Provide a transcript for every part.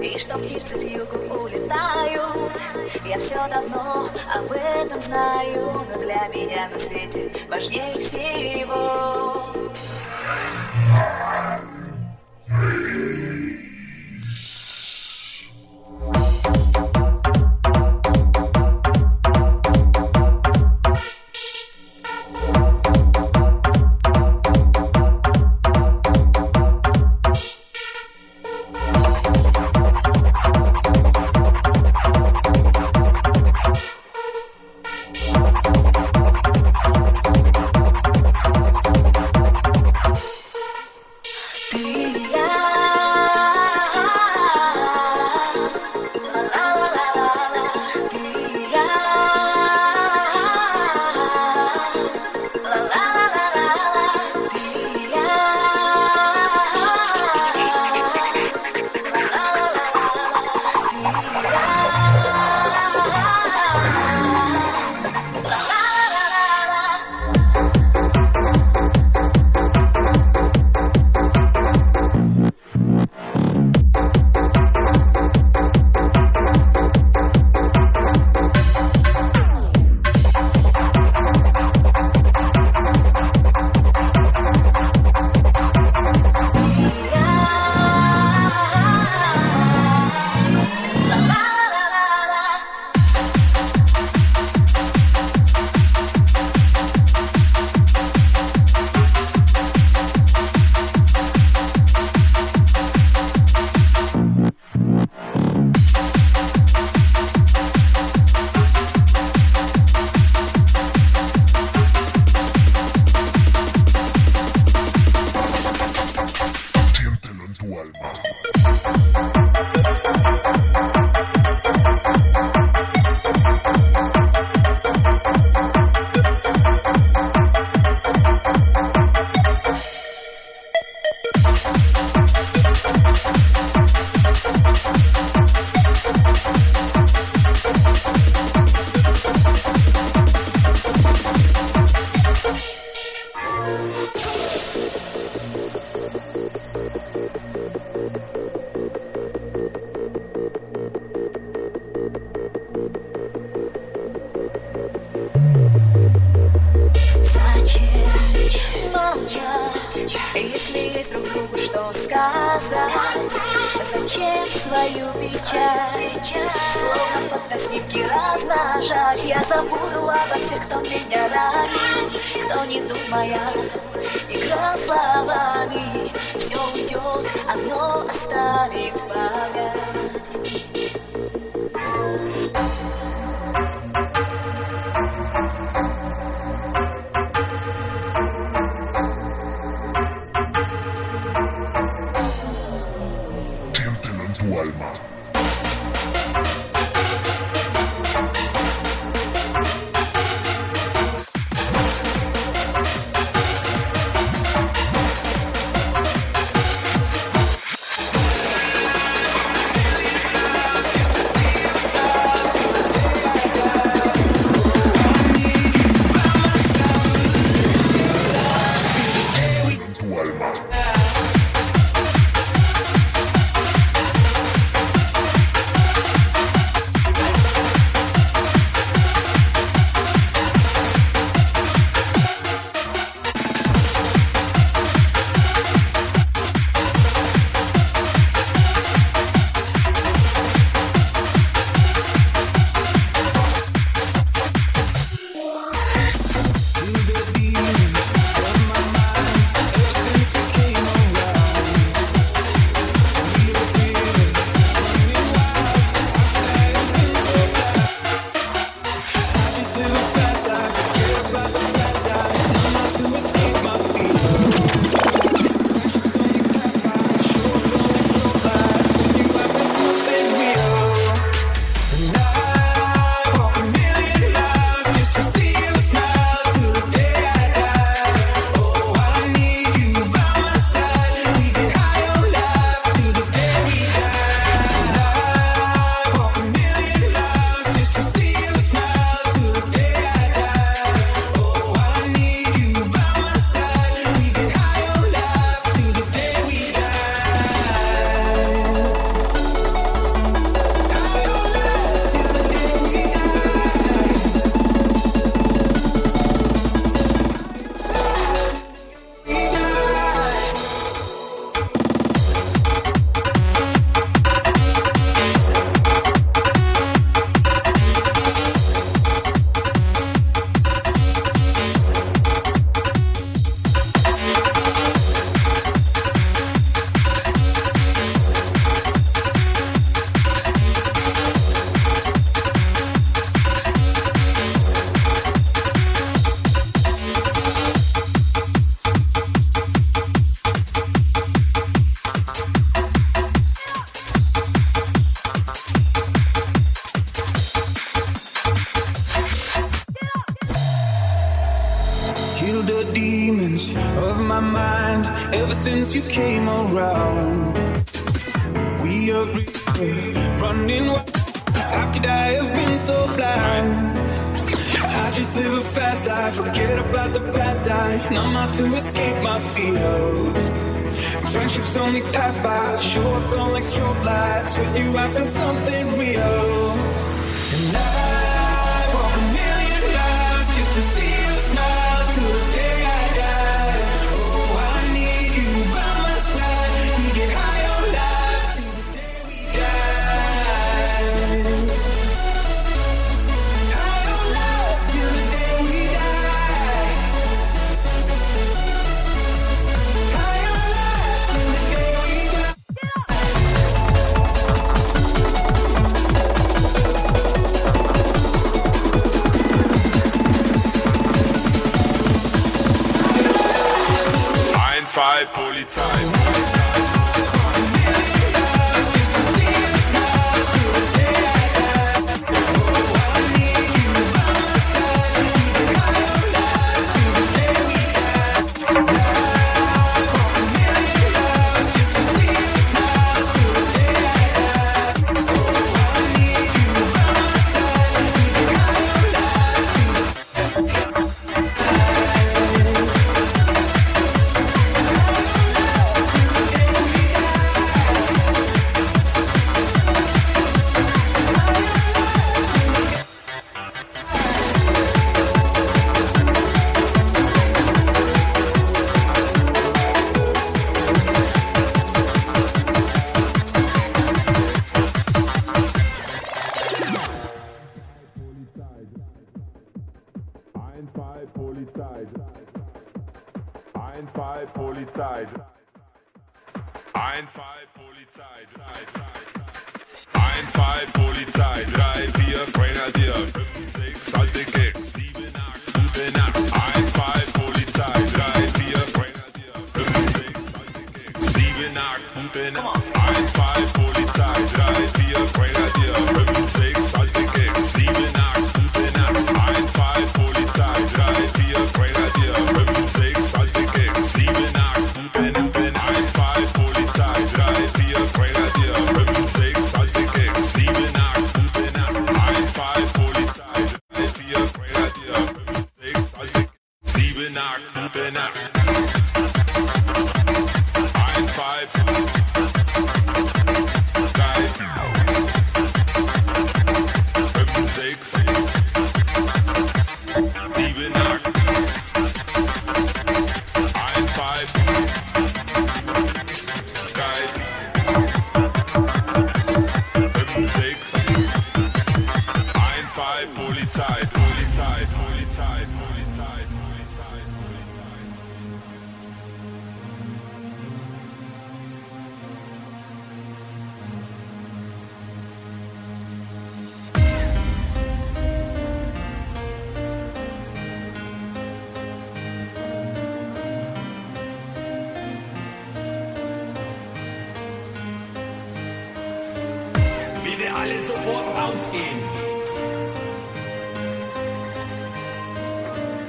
И что птицы к югу улетают. Я все давно об этом знаю Но для меня на свете важнее всего ничего не думая. Игра словами Все уйдет, одно оставит память lights. With you, I feel something real. time.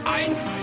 1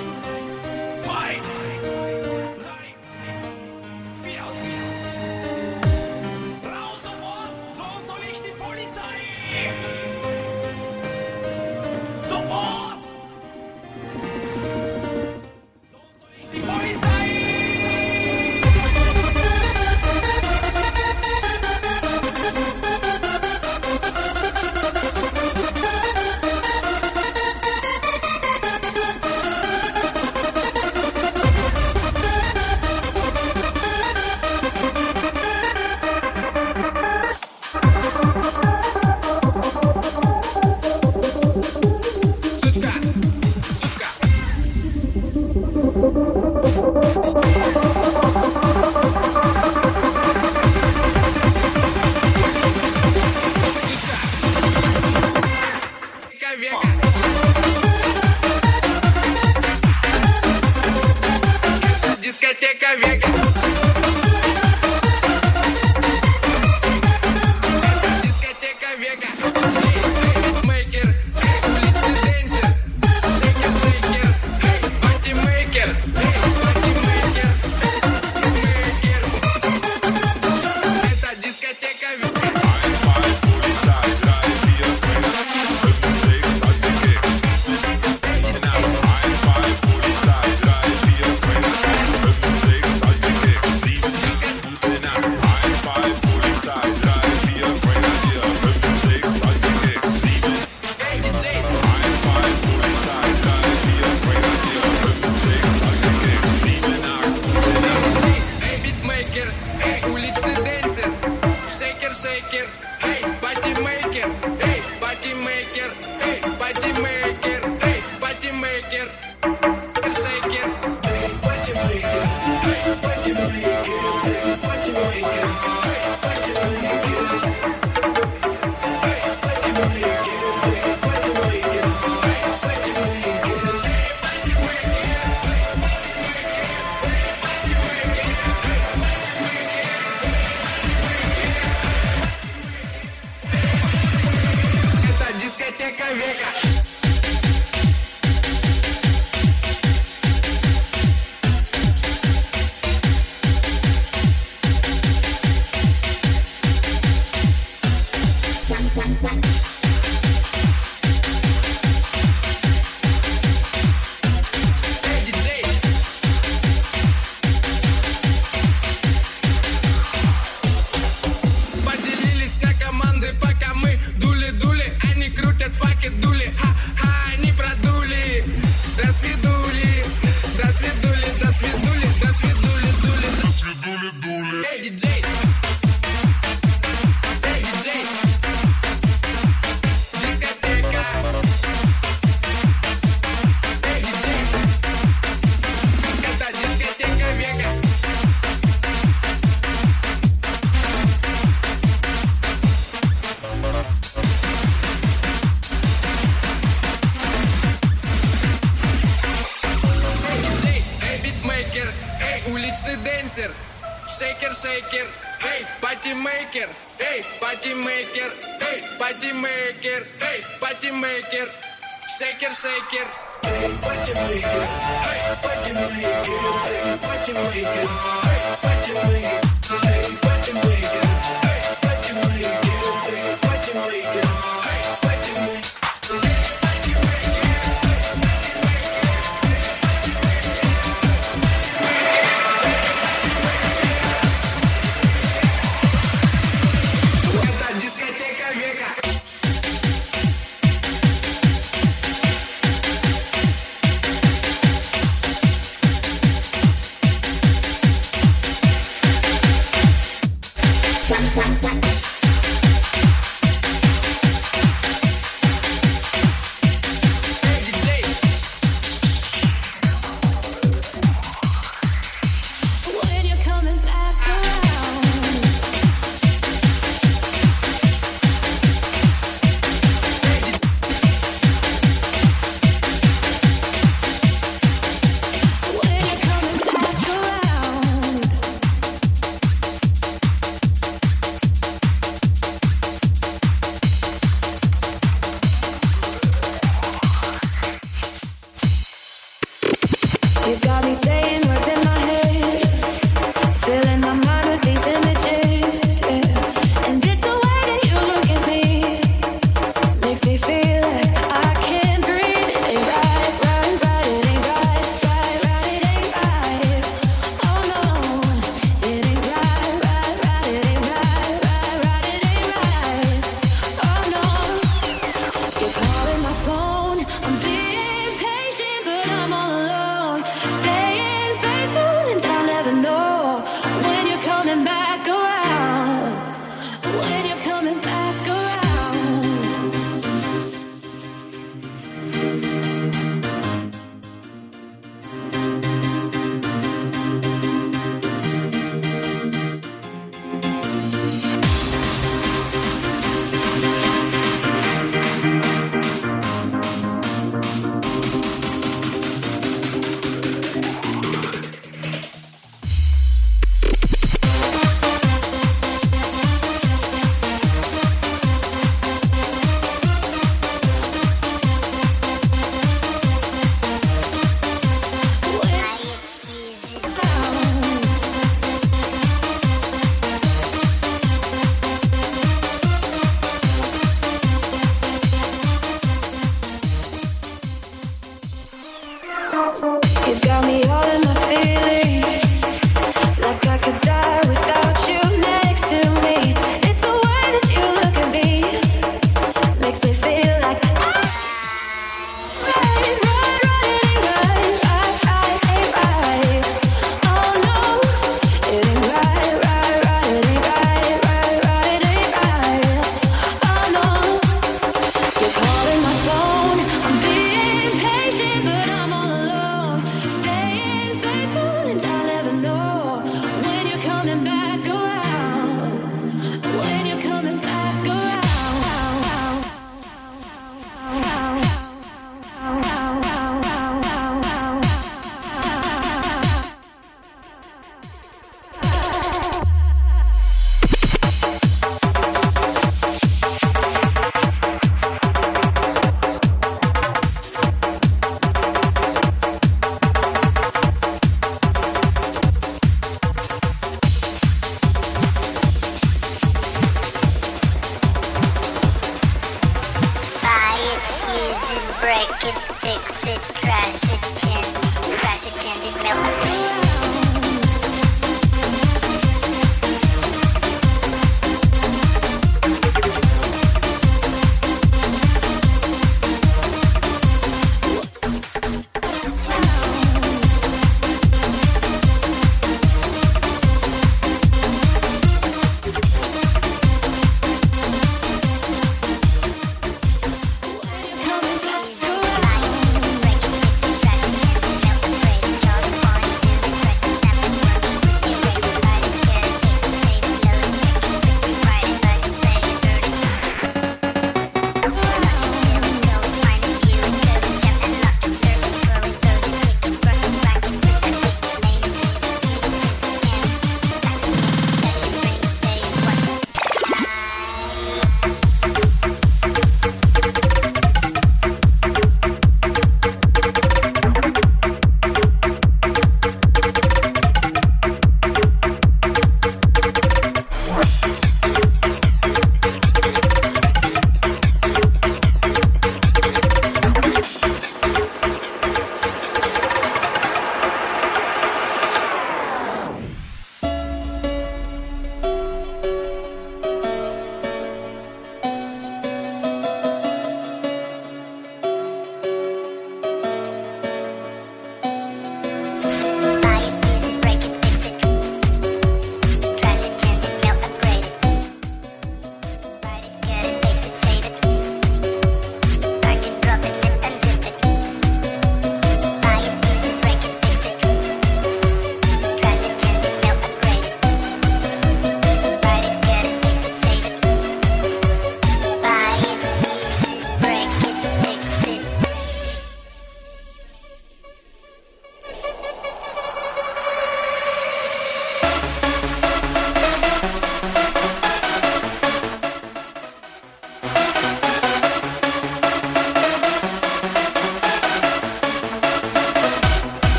shaker, shaker, hey, party maker, hey, party maker, hey, party maker, hey, party maker, shaker, shaker. Hey, party maker, hey, party maker, hey, party maker, hey, party maker.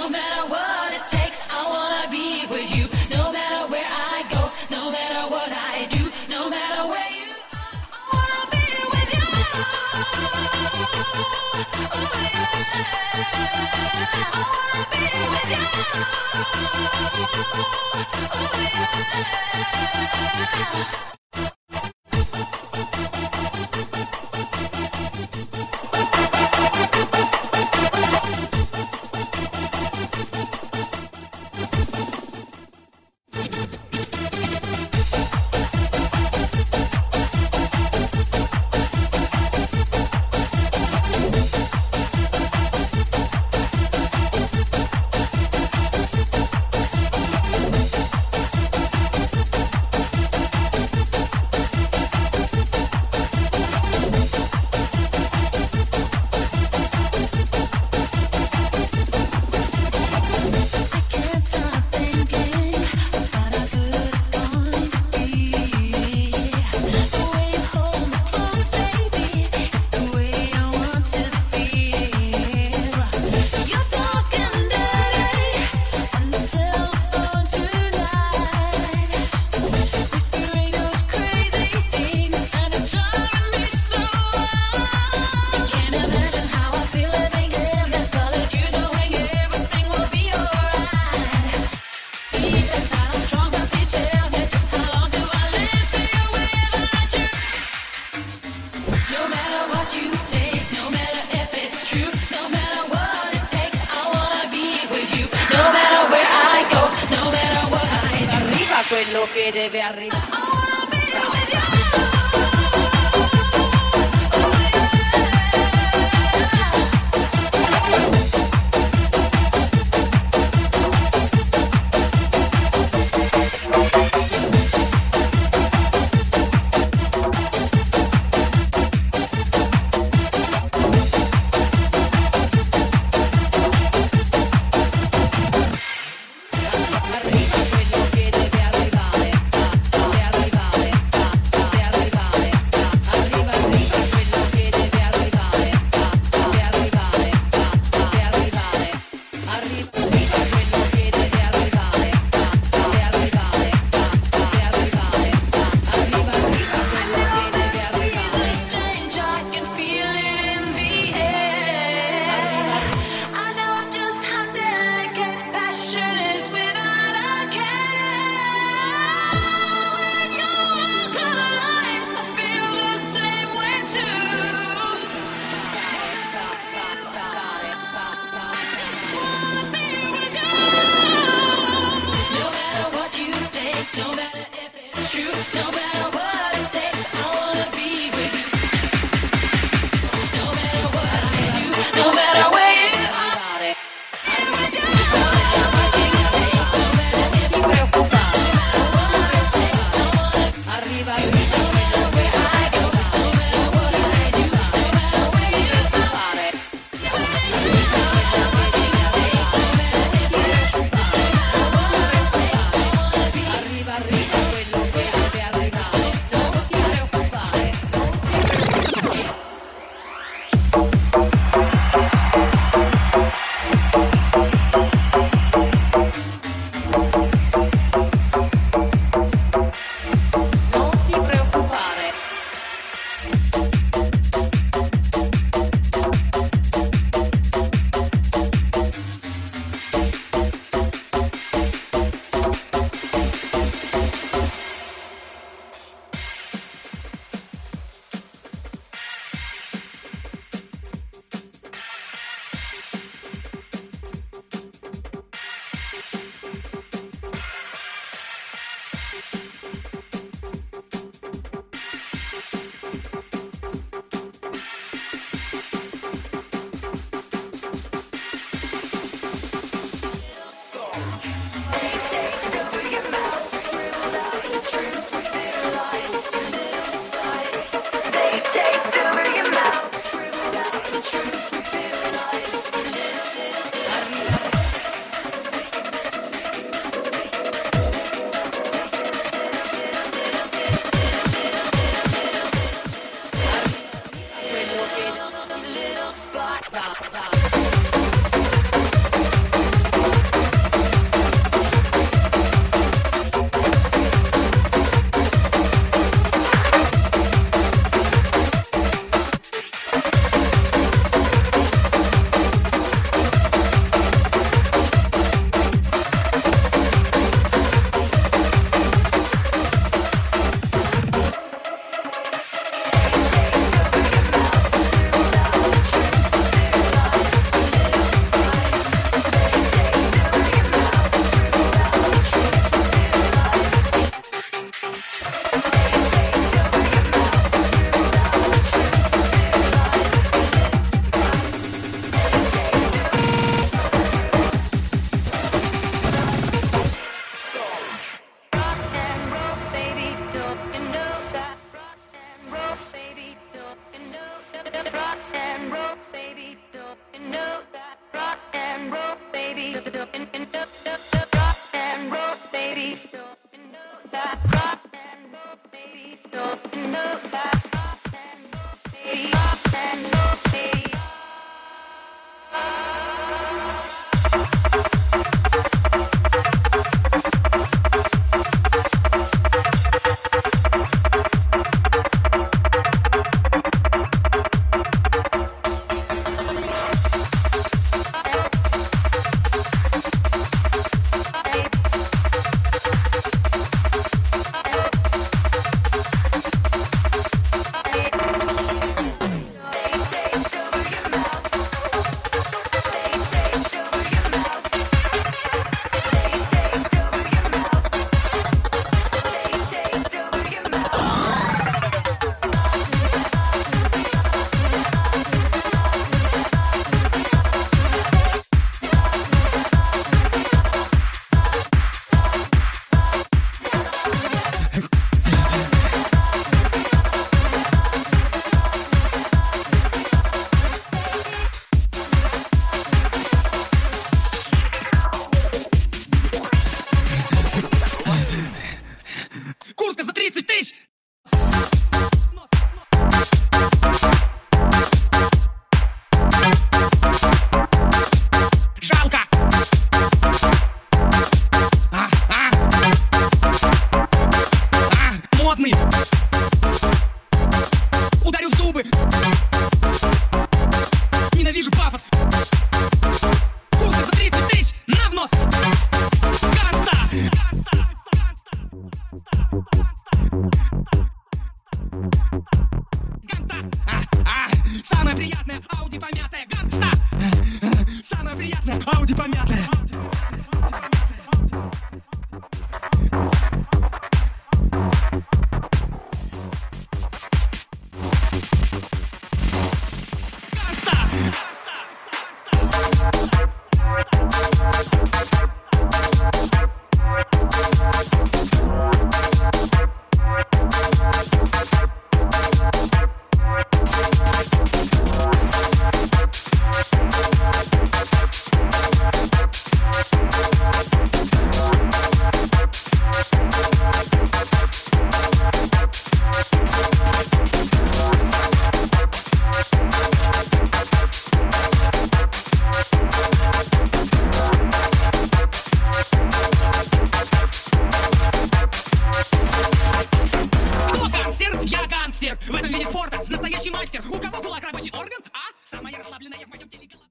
No matter what